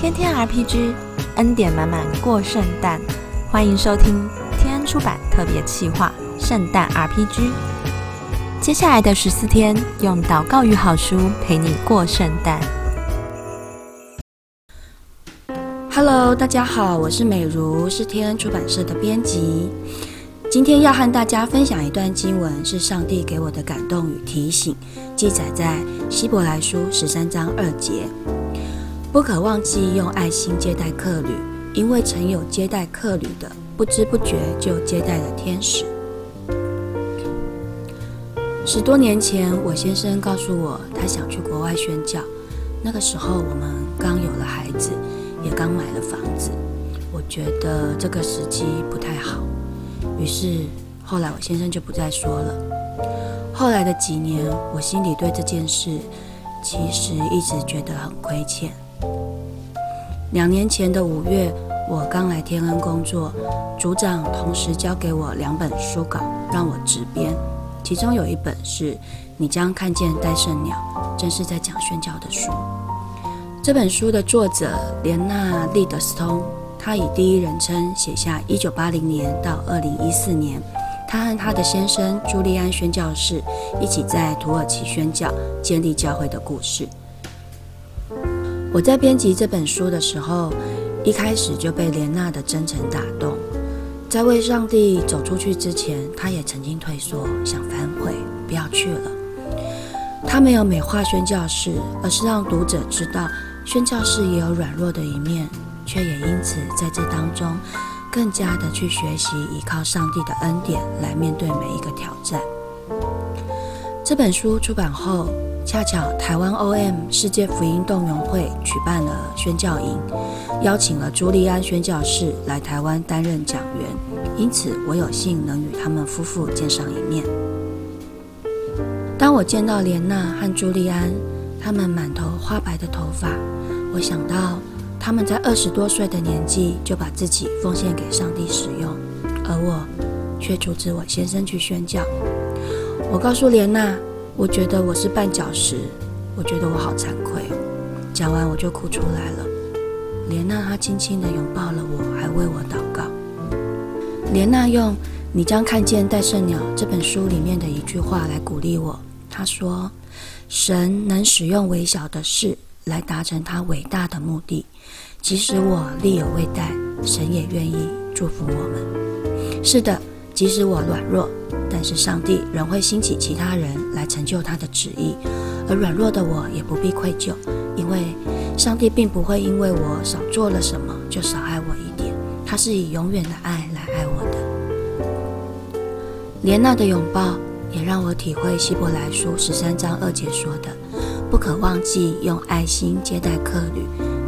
天天 RPG，恩典满满过圣诞。欢迎收听天恩出版特别企划《圣诞 RPG》。接下来的十四天，用祷告与好书陪你过圣诞。Hello，大家好，我是美如，是天恩出版社的编辑。今天要和大家分享一段经文，是上帝给我的感动与提醒，记载在希伯来书十三章二节。不可忘记用爱心接待客旅，因为曾有接待客旅的，不知不觉就接待了天使。十多年前，我先生告诉我，他想去国外宣教。那个时候，我们刚有了孩子，也刚买了房子，我觉得这个时机不太好。于是后来我先生就不再说了。后来的几年，我心里对这件事其实一直觉得很亏欠。两年前的五月，我刚来天恩工作，组长同时交给我两本书稿让我执编，其中有一本是你将看见戴胜鸟，正是在讲宣教的书。这本书的作者莲娜·利德斯通。他以第一人称写下1980年到2014年，他和他的先生朱利安宣教士一起在土耳其宣教、建立教会的故事。我在编辑这本书的时候，一开始就被莲娜的真诚打动。在为上帝走出去之前，他也曾经退缩，想反悔，不要去了。他没有美化宣教士，而是让读者知道宣教士也有软弱的一面。却也因此在这当中，更加的去学习依靠上帝的恩典来面对每一个挑战。这本书出版后，恰巧台湾 O.M 世界福音动员会举办了宣教营，邀请了朱利安宣教士来台湾担任讲员，因此我有幸能与他们夫妇见上一面。当我见到莲娜和朱利安，他们满头花白的头发，我想到。他们在二十多岁的年纪就把自己奉献给上帝使用，而我却阻止我先生去宣教。我告诉莲娜，我觉得我是绊脚石，我觉得我好惭愧。讲完我就哭出来了。莲娜她轻轻地拥抱了我，还为我祷告。莲娜用《你将看见戴胜鸟》这本书里面的一句话来鼓励我。她说：“神能使用微小的事。”来达成他伟大的目的，即使我力有未逮，神也愿意祝福我们。是的，即使我软弱，但是上帝仍会兴起其他人来成就他的旨意，而软弱的我也不必愧疚，因为上帝并不会因为我少做了什么就少爱我一点，他是以永远的爱来爱我的。莲娜的拥抱也让我体会希伯来书十三章二节说的。不可忘记用爱心接待客旅，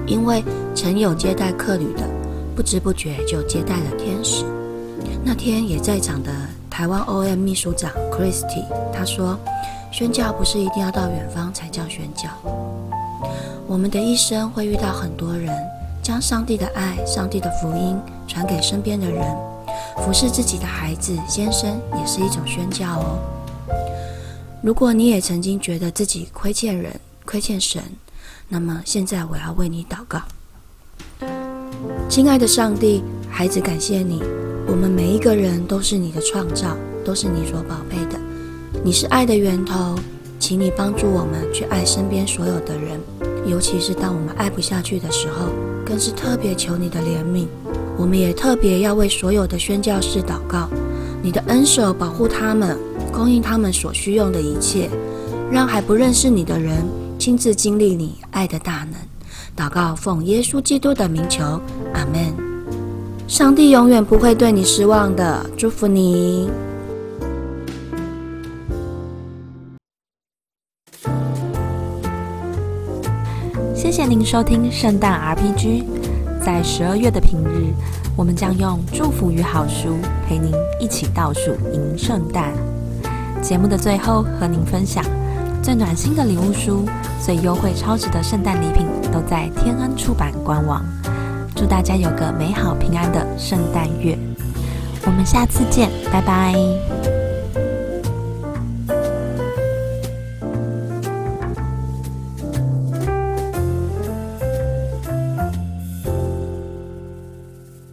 因为曾有接待客旅的，不知不觉就接待了天使。那天也在场的台湾 O.M 秘书长 Christy，他说：“宣教不是一定要到远方才叫宣教。我们的一生会遇到很多人，将上帝的爱、上帝的福音传给身边的人，服侍自己的孩子、先生，也是一种宣教哦。”如果你也曾经觉得自己亏欠人、亏欠神，那么现在我要为你祷告。亲爱的上帝，孩子感谢你，我们每一个人都是你的创造，都是你所宝贝的。你是爱的源头，请你帮助我们去爱身边所有的人，尤其是当我们爱不下去的时候，更是特别求你的怜悯。我们也特别要为所有的宣教士祷告，你的恩手保护他们。供应他们所需用的一切，让还不认识你的人亲自经历你爱的大能。祷告奉耶稣基督的名求，阿门。上帝永远不会对你失望的，祝福你。谢谢您收听圣诞 RPG。在十二月的平日，我们将用祝福与好书陪您一起倒数迎圣诞。节目的最后，和您分享最暖心的礼物书、最优惠超值的圣诞礼品，都在天恩出版官网。祝大家有个美好平安的圣诞月！我们下次见，拜拜。